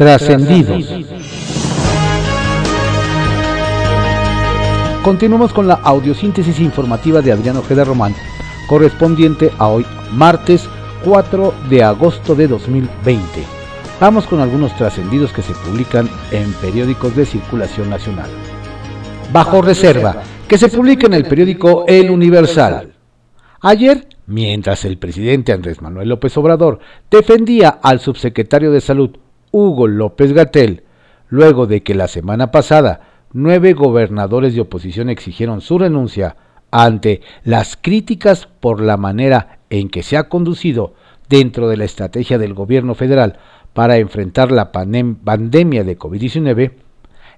Trascendidos. Continuamos con la audiosíntesis informativa de Adriano Ojeda Román, correspondiente a hoy, martes 4 de agosto de 2020. Vamos con algunos trascendidos que se publican en periódicos de circulación nacional. Bajo reserva, que se publica en el periódico El Universal. Ayer, mientras el presidente Andrés Manuel López Obrador defendía al subsecretario de Salud, Hugo López Gatel, luego de que la semana pasada nueve gobernadores de oposición exigieron su renuncia ante las críticas por la manera en que se ha conducido dentro de la estrategia del gobierno federal para enfrentar la pandemia de COVID-19,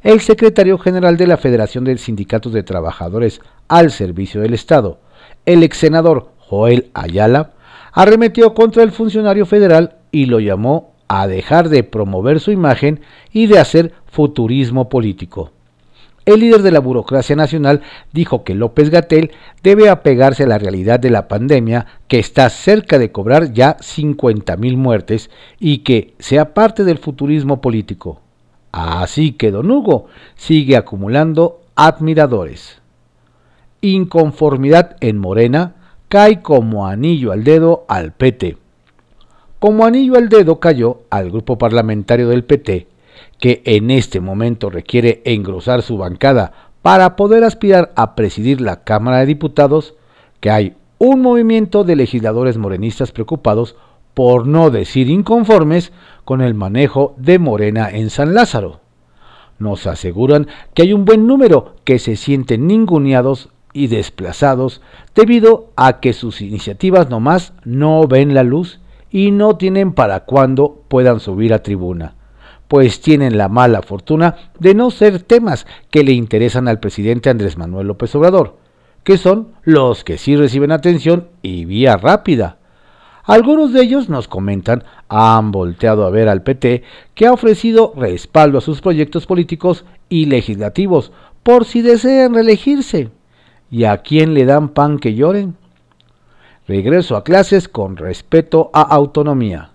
el secretario general de la Federación de Sindicatos de Trabajadores al Servicio del Estado, el ex senador Joel Ayala, arremetió contra el funcionario federal y lo llamó a dejar de promover su imagen y de hacer futurismo político. El líder de la burocracia nacional dijo que López Gatel debe apegarse a la realidad de la pandemia, que está cerca de cobrar ya 50.000 muertes y que sea parte del futurismo político. Así que don Hugo sigue acumulando admiradores. Inconformidad en Morena cae como anillo al dedo al PT como anillo al dedo cayó al grupo parlamentario del PT, que en este momento requiere engrosar su bancada para poder aspirar a presidir la Cámara de Diputados, que hay un movimiento de legisladores morenistas preocupados, por no decir inconformes, con el manejo de Morena en San Lázaro. Nos aseguran que hay un buen número que se sienten ninguneados y desplazados debido a que sus iniciativas nomás no ven la luz y no tienen para cuándo puedan subir a tribuna, pues tienen la mala fortuna de no ser temas que le interesan al presidente Andrés Manuel López Obrador, que son los que sí reciben atención y vía rápida. Algunos de ellos nos comentan han volteado a ver al PT que ha ofrecido respaldo a sus proyectos políticos y legislativos por si desean reelegirse. ¿Y a quién le dan pan que lloren? Regreso a clases con respeto a autonomía.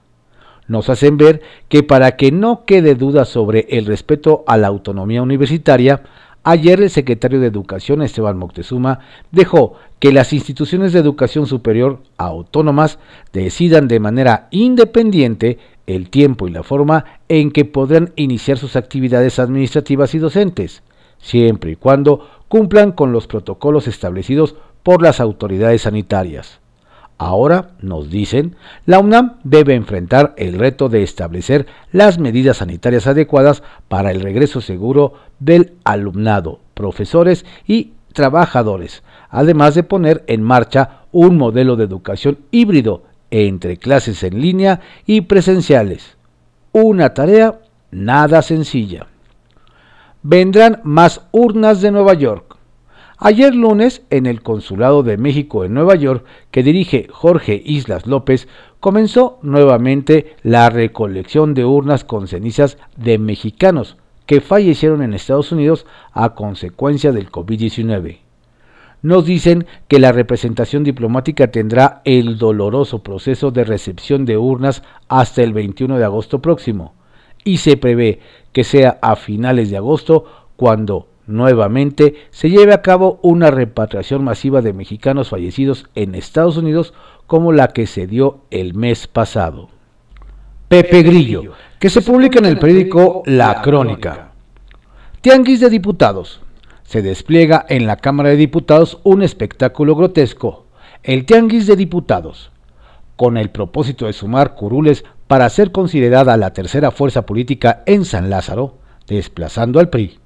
Nos hacen ver que para que no quede duda sobre el respeto a la autonomía universitaria, ayer el secretario de Educación Esteban Moctezuma dejó que las instituciones de educación superior autónomas decidan de manera independiente el tiempo y la forma en que podrán iniciar sus actividades administrativas y docentes, siempre y cuando cumplan con los protocolos establecidos por las autoridades sanitarias. Ahora, nos dicen, la UNAM debe enfrentar el reto de establecer las medidas sanitarias adecuadas para el regreso seguro del alumnado, profesores y trabajadores, además de poner en marcha un modelo de educación híbrido entre clases en línea y presenciales. Una tarea nada sencilla. Vendrán más urnas de Nueva York. Ayer lunes, en el Consulado de México en Nueva York, que dirige Jorge Islas López, comenzó nuevamente la recolección de urnas con cenizas de mexicanos que fallecieron en Estados Unidos a consecuencia del COVID-19. Nos dicen que la representación diplomática tendrá el doloroso proceso de recepción de urnas hasta el 21 de agosto próximo y se prevé que sea a finales de agosto cuando nuevamente se lleve a cabo una repatriación masiva de mexicanos fallecidos en Estados Unidos como la que se dio el mes pasado. Pepe Grillo, que se publica en el periódico La Crónica. Tianguis de Diputados. Se despliega en la Cámara de Diputados un espectáculo grotesco, el Tianguis de Diputados, con el propósito de sumar curules para ser considerada la tercera fuerza política en San Lázaro, desplazando al PRI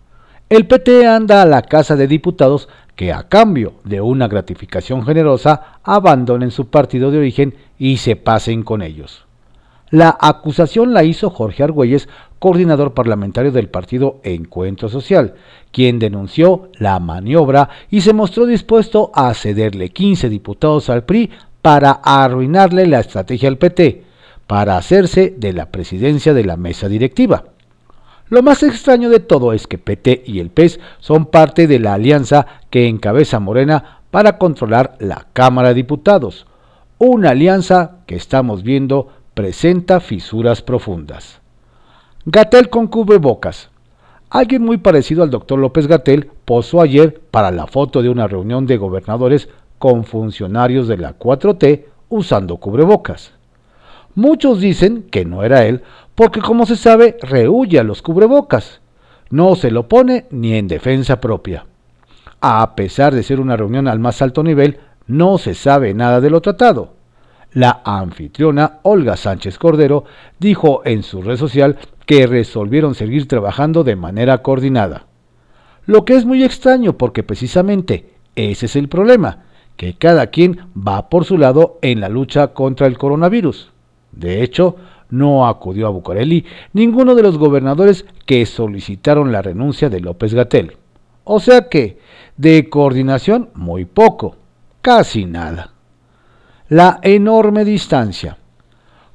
el PT anda a la Casa de Diputados que a cambio de una gratificación generosa abandonen su partido de origen y se pasen con ellos. La acusación la hizo Jorge Argüelles, coordinador parlamentario del partido Encuentro Social, quien denunció la maniobra y se mostró dispuesto a cederle 15 diputados al PRI para arruinarle la estrategia al PT, para hacerse de la presidencia de la mesa directiva. Lo más extraño de todo es que PT y el PES son parte de la alianza que encabeza Morena para controlar la Cámara de Diputados. Una alianza que estamos viendo presenta fisuras profundas. Gatel con cubrebocas. Alguien muy parecido al doctor López Gatel posó ayer para la foto de una reunión de gobernadores con funcionarios de la 4T usando cubrebocas. Muchos dicen que no era él porque como se sabe rehuye a los cubrebocas. No se lo pone ni en defensa propia. A pesar de ser una reunión al más alto nivel, no se sabe nada de lo tratado. La anfitriona Olga Sánchez Cordero dijo en su red social que resolvieron seguir trabajando de manera coordinada. Lo que es muy extraño porque precisamente ese es el problema, que cada quien va por su lado en la lucha contra el coronavirus. De hecho, no acudió a Bucareli ninguno de los gobernadores que solicitaron la renuncia de López Gatel. O sea que, de coordinación, muy poco, casi nada. La enorme distancia.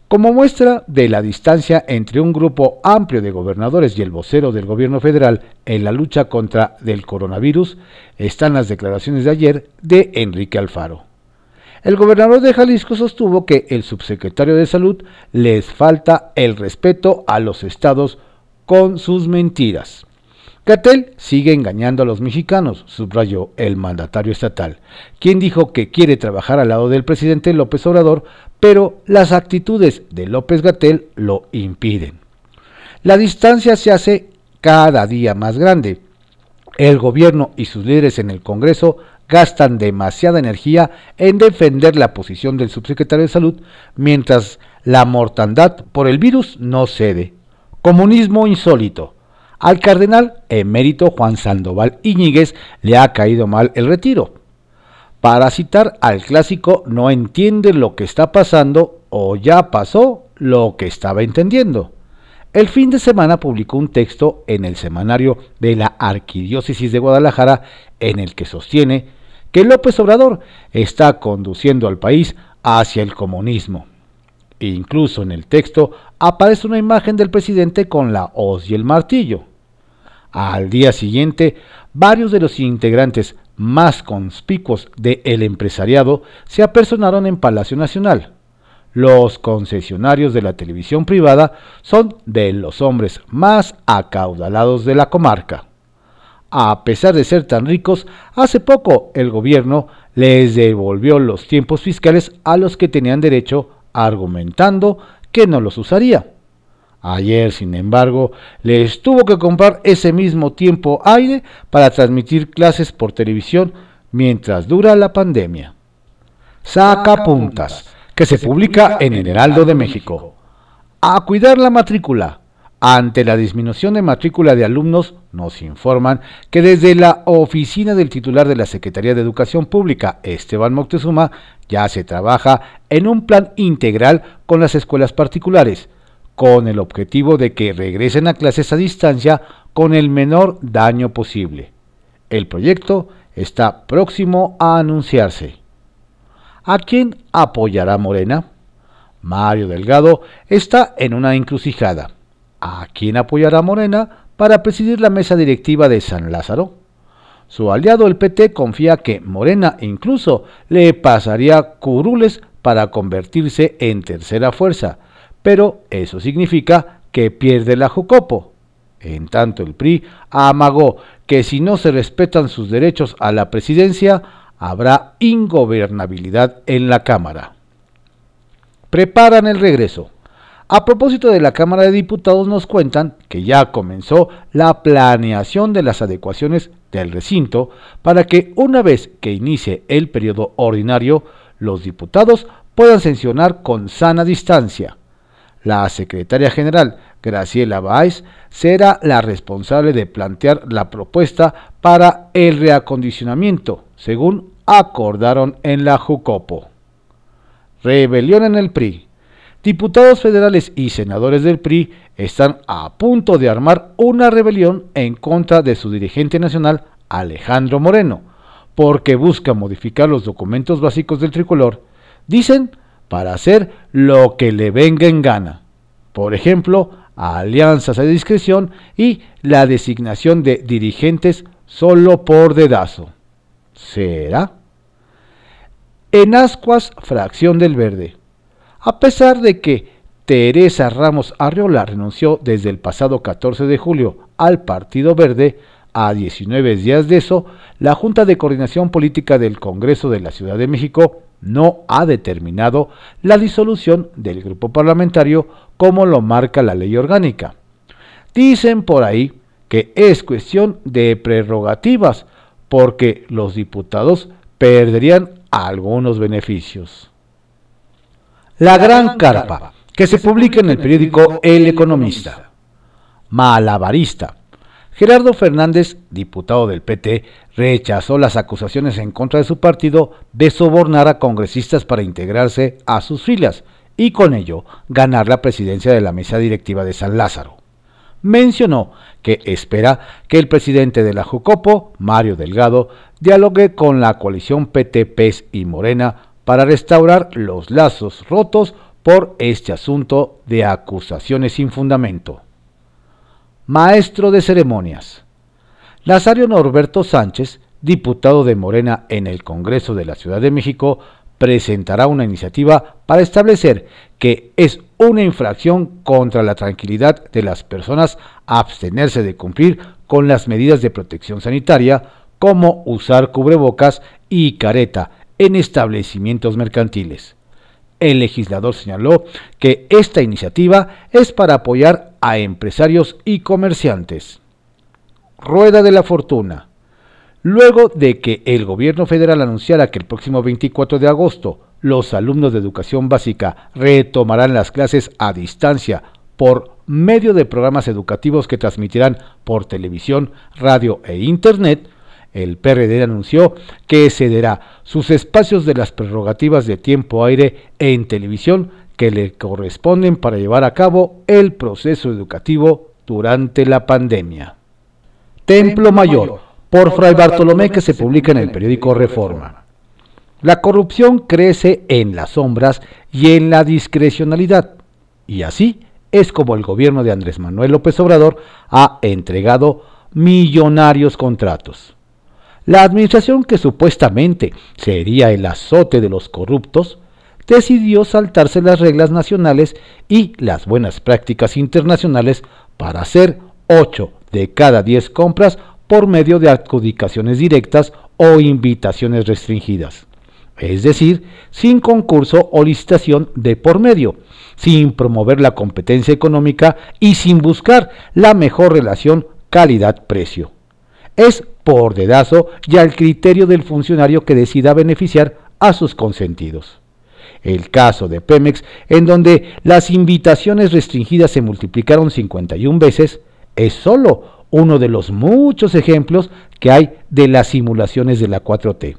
Como muestra de la distancia entre un grupo amplio de gobernadores y el vocero del gobierno federal en la lucha contra el coronavirus, están las declaraciones de ayer de Enrique Alfaro. El gobernador de Jalisco sostuvo que el subsecretario de Salud les falta el respeto a los estados con sus mentiras. Gatel sigue engañando a los mexicanos, subrayó el mandatario estatal, quien dijo que quiere trabajar al lado del presidente López Obrador, pero las actitudes de López Gatel lo impiden. La distancia se hace cada día más grande. El gobierno y sus líderes en el Congreso gastan demasiada energía en defender la posición del subsecretario de Salud, mientras la mortandad por el virus no cede. Comunismo insólito. Al cardenal emérito Juan Sandoval Iñiguez le ha caído mal el retiro. Para citar al clásico, no entiende lo que está pasando o ya pasó lo que estaba entendiendo. El fin de semana publicó un texto en el semanario de la Arquidiócesis de Guadalajara en el que sostiene que López Obrador está conduciendo al país hacia el comunismo. Incluso en el texto aparece una imagen del presidente con la hoz y el martillo. Al día siguiente, varios de los integrantes más conspicuos del empresariado se apersonaron en Palacio Nacional. Los concesionarios de la televisión privada son de los hombres más acaudalados de la comarca. A pesar de ser tan ricos, hace poco el gobierno les devolvió los tiempos fiscales a los que tenían derecho argumentando que no los usaría. Ayer, sin embargo, les tuvo que comprar ese mismo tiempo aire para transmitir clases por televisión mientras dura la pandemia. Saca puntas, que se publica en el Heraldo de México. A cuidar la matrícula. Ante la disminución de matrícula de alumnos, nos informan que desde la oficina del titular de la Secretaría de Educación Pública, Esteban Moctezuma, ya se trabaja en un plan integral con las escuelas particulares, con el objetivo de que regresen a clases a distancia con el menor daño posible. El proyecto está próximo a anunciarse. ¿A quién apoyará Morena? Mario Delgado está en una encrucijada ¿A quién apoyará Morena para presidir la mesa directiva de San Lázaro? Su aliado el PT confía que Morena incluso le pasaría curules para convertirse en tercera fuerza, pero eso significa que pierde la Jucopo. En tanto el PRI amagó que si no se respetan sus derechos a la presidencia, habrá ingobernabilidad en la Cámara. Preparan el regreso. A propósito de la Cámara de Diputados nos cuentan que ya comenzó la planeación de las adecuaciones del recinto para que una vez que inicie el periodo ordinario, los diputados puedan sancionar con sana distancia. La secretaria general, Graciela Báez, será la responsable de plantear la propuesta para el reacondicionamiento, según acordaron en la Jucopo. Rebelión en el PRI. Diputados federales y senadores del PRI están a punto de armar una rebelión en contra de su dirigente nacional, Alejandro Moreno, porque busca modificar los documentos básicos del tricolor, dicen, para hacer lo que le venga en gana. Por ejemplo, alianzas a discreción y la designación de dirigentes solo por dedazo. ¿Será? En Ascuas, fracción del Verde a pesar de que Teresa Ramos Arriola renunció desde el pasado 14 de julio al Partido Verde, a 19 días de eso, la Junta de Coordinación Política del Congreso de la Ciudad de México no ha determinado la disolución del grupo parlamentario como lo marca la ley orgánica. Dicen por ahí que es cuestión de prerrogativas porque los diputados perderían algunos beneficios. La Gran Carpa, que se publica en el periódico El Economista. Malabarista. Gerardo Fernández, diputado del PT, rechazó las acusaciones en contra de su partido de sobornar a congresistas para integrarse a sus filas y con ello ganar la presidencia de la mesa directiva de San Lázaro. Mencionó que espera que el presidente de la Jucopo, Mario Delgado, dialogue con la coalición PT-PES y Morena para restaurar los lazos rotos por este asunto de acusaciones sin fundamento. Maestro de ceremonias. Nazario Norberto Sánchez, diputado de Morena en el Congreso de la Ciudad de México, presentará una iniciativa para establecer que es una infracción contra la tranquilidad de las personas abstenerse de cumplir con las medidas de protección sanitaria como usar cubrebocas y careta en establecimientos mercantiles. El legislador señaló que esta iniciativa es para apoyar a empresarios y comerciantes. Rueda de la Fortuna. Luego de que el gobierno federal anunciara que el próximo 24 de agosto los alumnos de educación básica retomarán las clases a distancia por medio de programas educativos que transmitirán por televisión, radio e internet, el PRD anunció que cederá sus espacios de las prerrogativas de tiempo aire en televisión que le corresponden para llevar a cabo el proceso educativo durante la pandemia. Templo Mayor, por Fray Bartolomé, que se publica en el periódico Reforma. La corrupción crece en las sombras y en la discrecionalidad, y así es como el gobierno de Andrés Manuel López Obrador ha entregado millonarios contratos. La administración que supuestamente sería el azote de los corruptos, decidió saltarse las reglas nacionales y las buenas prácticas internacionales para hacer 8 de cada 10 compras por medio de adjudicaciones directas o invitaciones restringidas. Es decir, sin concurso o licitación de por medio, sin promover la competencia económica y sin buscar la mejor relación calidad-precio es por dedazo y al criterio del funcionario que decida beneficiar a sus consentidos. El caso de Pemex, en donde las invitaciones restringidas se multiplicaron 51 veces, es solo uno de los muchos ejemplos que hay de las simulaciones de la 4T.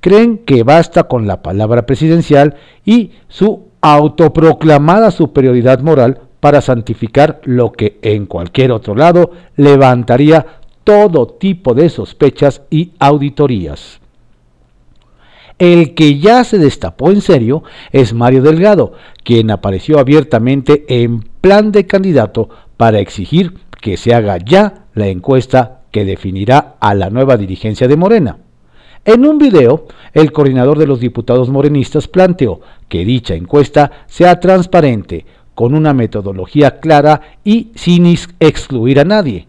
Creen que basta con la palabra presidencial y su autoproclamada superioridad moral para santificar lo que en cualquier otro lado levantaría todo tipo de sospechas y auditorías. El que ya se destapó en serio es Mario Delgado, quien apareció abiertamente en plan de candidato para exigir que se haga ya la encuesta que definirá a la nueva dirigencia de Morena. En un video, el coordinador de los diputados morenistas planteó que dicha encuesta sea transparente, con una metodología clara y sin excluir a nadie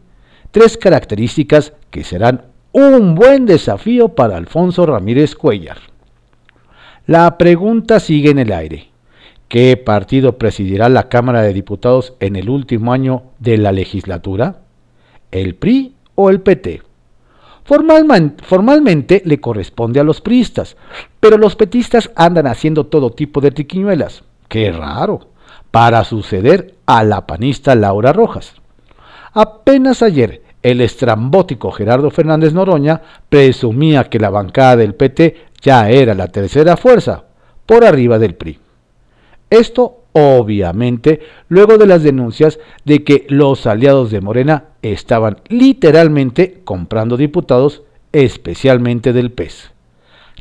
tres características que serán un buen desafío para Alfonso Ramírez Cuellar. La pregunta sigue en el aire. ¿Qué partido presidirá la Cámara de Diputados en el último año de la legislatura? ¿El PRI o el PT? Formalmente, le corresponde a los priistas, pero los petistas andan haciendo todo tipo de triquiñuelas. ¡Qué raro! Para suceder a la panista Laura Rojas. Apenas ayer el estrambótico Gerardo Fernández Noroña presumía que la bancada del PT ya era la tercera fuerza, por arriba del PRI. Esto, obviamente, luego de las denuncias de que los aliados de Morena estaban literalmente comprando diputados, especialmente del PES.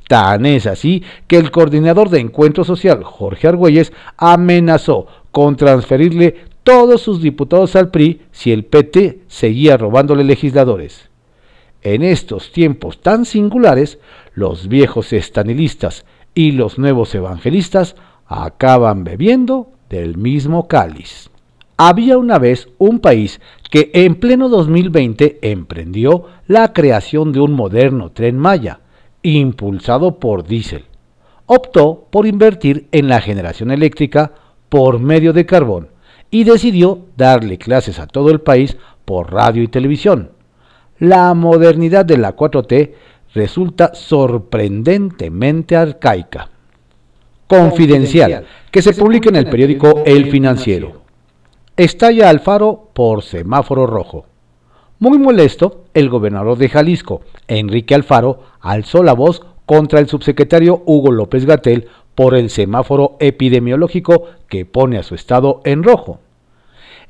Tan es así que el coordinador de Encuentro Social, Jorge Argüelles, amenazó con transferirle todos sus diputados al PRI si el PT seguía robándole legisladores. En estos tiempos tan singulares, los viejos estanilistas y los nuevos evangelistas acaban bebiendo del mismo cáliz. Había una vez un país que en pleno 2020 emprendió la creación de un moderno tren Maya, impulsado por diésel. Optó por invertir en la generación eléctrica por medio de carbón y decidió darle clases a todo el país por radio y televisión. La modernidad de la 4T resulta sorprendentemente arcaica. Confidencial, que se publica en el periódico El Financiero. Estalla Alfaro por semáforo rojo. Muy molesto, el gobernador de Jalisco, Enrique Alfaro, alzó la voz contra el subsecretario Hugo López Gatel por el semáforo epidemiológico que pone a su estado en rojo.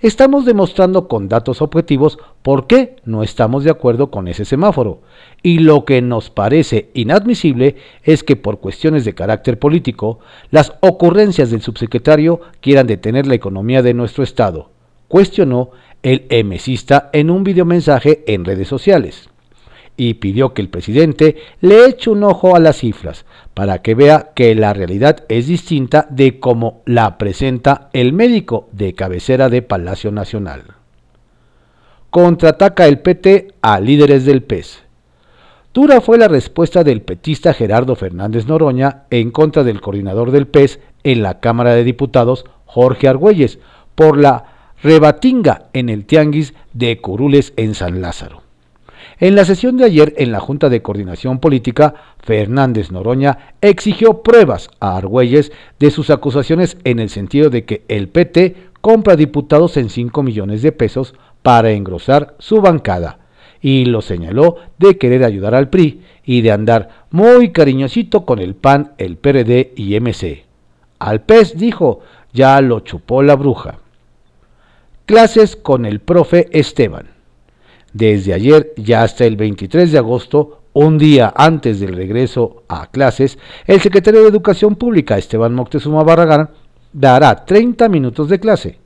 Estamos demostrando con datos objetivos por qué no estamos de acuerdo con ese semáforo. Y lo que nos parece inadmisible es que por cuestiones de carácter político, las ocurrencias del subsecretario quieran detener la economía de nuestro Estado, cuestionó el emesista en un videomensaje en redes sociales y pidió que el presidente le eche un ojo a las cifras para que vea que la realidad es distinta de cómo la presenta el médico de cabecera de Palacio Nacional. Contraataca el PT a líderes del PES. Dura fue la respuesta del petista Gerardo Fernández Noroña en contra del coordinador del PES en la Cámara de Diputados, Jorge Argüelles, por la rebatinga en el tianguis de Curules en San Lázaro. En la sesión de ayer en la Junta de Coordinación Política, Fernández Noroña exigió pruebas a Argüelles de sus acusaciones en el sentido de que el PT compra diputados en 5 millones de pesos para engrosar su bancada y lo señaló de querer ayudar al PRI y de andar muy cariñosito con el PAN, el PRD y MC. Al PES dijo, ya lo chupó la bruja. Clases con el profe Esteban. Desde ayer ya hasta el 23 de agosto, un día antes del regreso a clases, el secretario de Educación Pública, Esteban Moctezuma Barragán, dará 30 minutos de clase.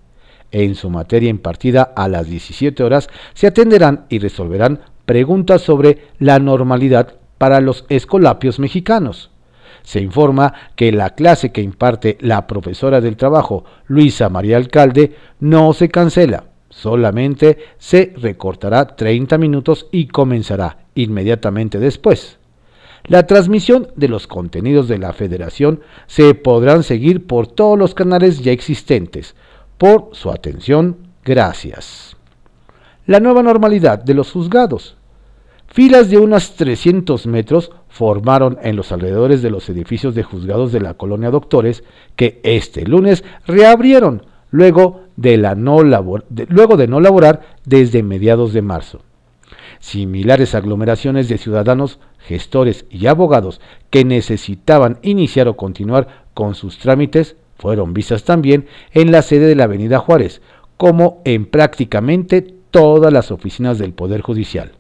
En su materia impartida a las 17 horas se atenderán y resolverán preguntas sobre la normalidad para los escolapios mexicanos. Se informa que la clase que imparte la profesora del trabajo, Luisa María Alcalde, no se cancela Solamente se recortará 30 minutos y comenzará inmediatamente después. La transmisión de los contenidos de la federación se podrán seguir por todos los canales ya existentes. Por su atención, gracias. La nueva normalidad de los juzgados. Filas de unos 300 metros formaron en los alrededores de los edificios de juzgados de la colonia Doctores que este lunes reabrieron luego de, la no luego de no laborar desde mediados de marzo. Similares aglomeraciones de ciudadanos, gestores y abogados que necesitaban iniciar o continuar con sus trámites fueron vistas también en la sede de la Avenida Juárez, como en prácticamente todas las oficinas del Poder Judicial.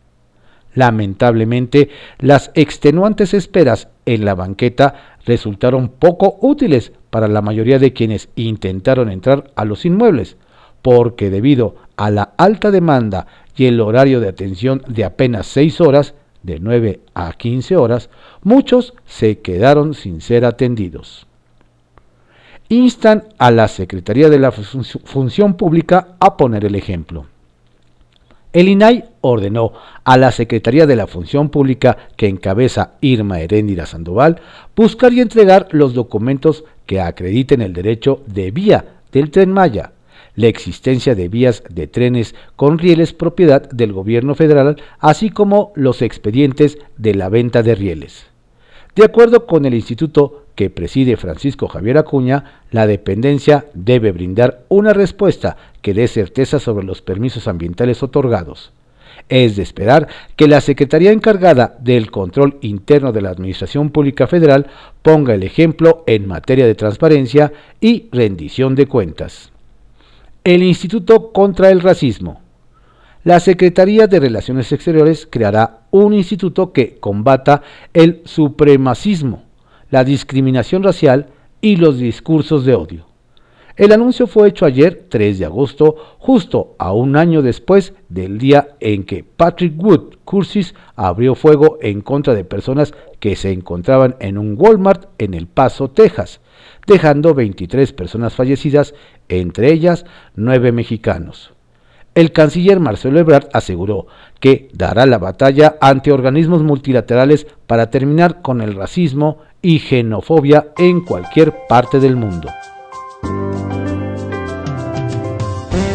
Lamentablemente, las extenuantes esperas en la banqueta resultaron poco útiles para la mayoría de quienes intentaron entrar a los inmuebles, porque debido a la alta demanda y el horario de atención de apenas 6 horas, de 9 a 15 horas, muchos se quedaron sin ser atendidos. Instan a la Secretaría de la Función Pública a poner el ejemplo. El INAI ordenó a la Secretaría de la Función Pública que encabeza Irma Heréndira Sandoval buscar y entregar los documentos que acrediten el derecho de vía del tren Maya, la existencia de vías de trenes con rieles propiedad del gobierno federal, así como los expedientes de la venta de rieles. De acuerdo con el instituto que preside Francisco Javier Acuña, la dependencia debe brindar una respuesta que dé certeza sobre los permisos ambientales otorgados. Es de esperar que la Secretaría encargada del control interno de la Administración Pública Federal ponga el ejemplo en materia de transparencia y rendición de cuentas. El Instituto contra el Racismo la Secretaría de Relaciones Exteriores creará un instituto que combata el supremacismo, la discriminación racial y los discursos de odio. El anuncio fue hecho ayer, 3 de agosto, justo a un año después del día en que Patrick Wood Cursis abrió fuego en contra de personas que se encontraban en un Walmart en El Paso, Texas, dejando 23 personas fallecidas, entre ellas 9 mexicanos. El canciller Marcelo Ebrard aseguró que dará la batalla ante organismos multilaterales para terminar con el racismo y xenofobia en cualquier parte del mundo.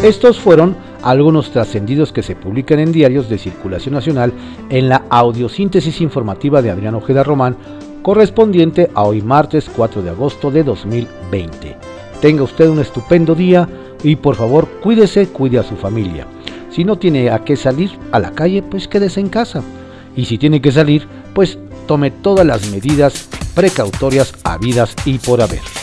Estos fueron algunos trascendidos que se publican en diarios de circulación nacional en la audiosíntesis informativa de Adrián Ojeda Román, correspondiente a hoy martes 4 de agosto de 2020. Tenga usted un estupendo día y por favor, cuídese, cuide a su familia. Si no tiene a qué salir a la calle, pues quédese en casa. Y si tiene que salir, pues tome todas las medidas precautorias habidas y por haber.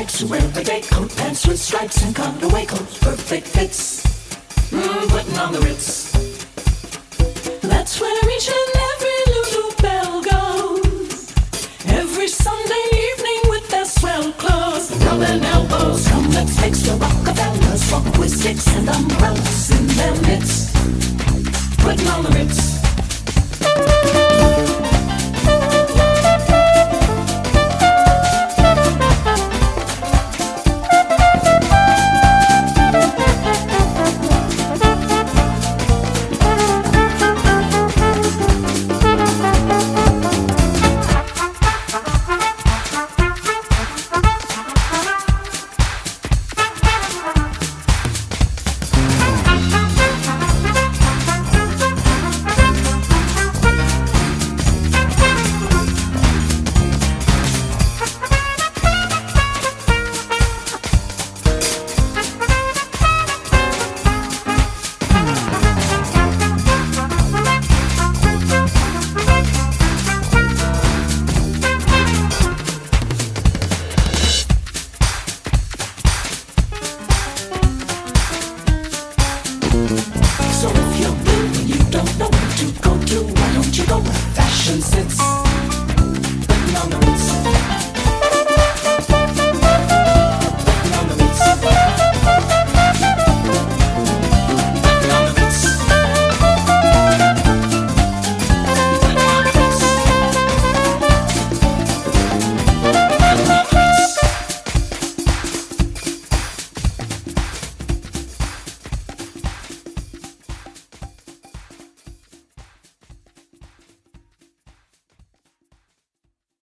stripes, who wear a day coat, pants with stripes and cutaway coats, perfect fits. Mmm, putting on the ritz. That's where each and every little bell goes. Every Sunday evening with their swell clothes, coming elbows. Come, let's fix the Rockefellers, walk with sticks and umbrellas in their midst. Putting on the ritz.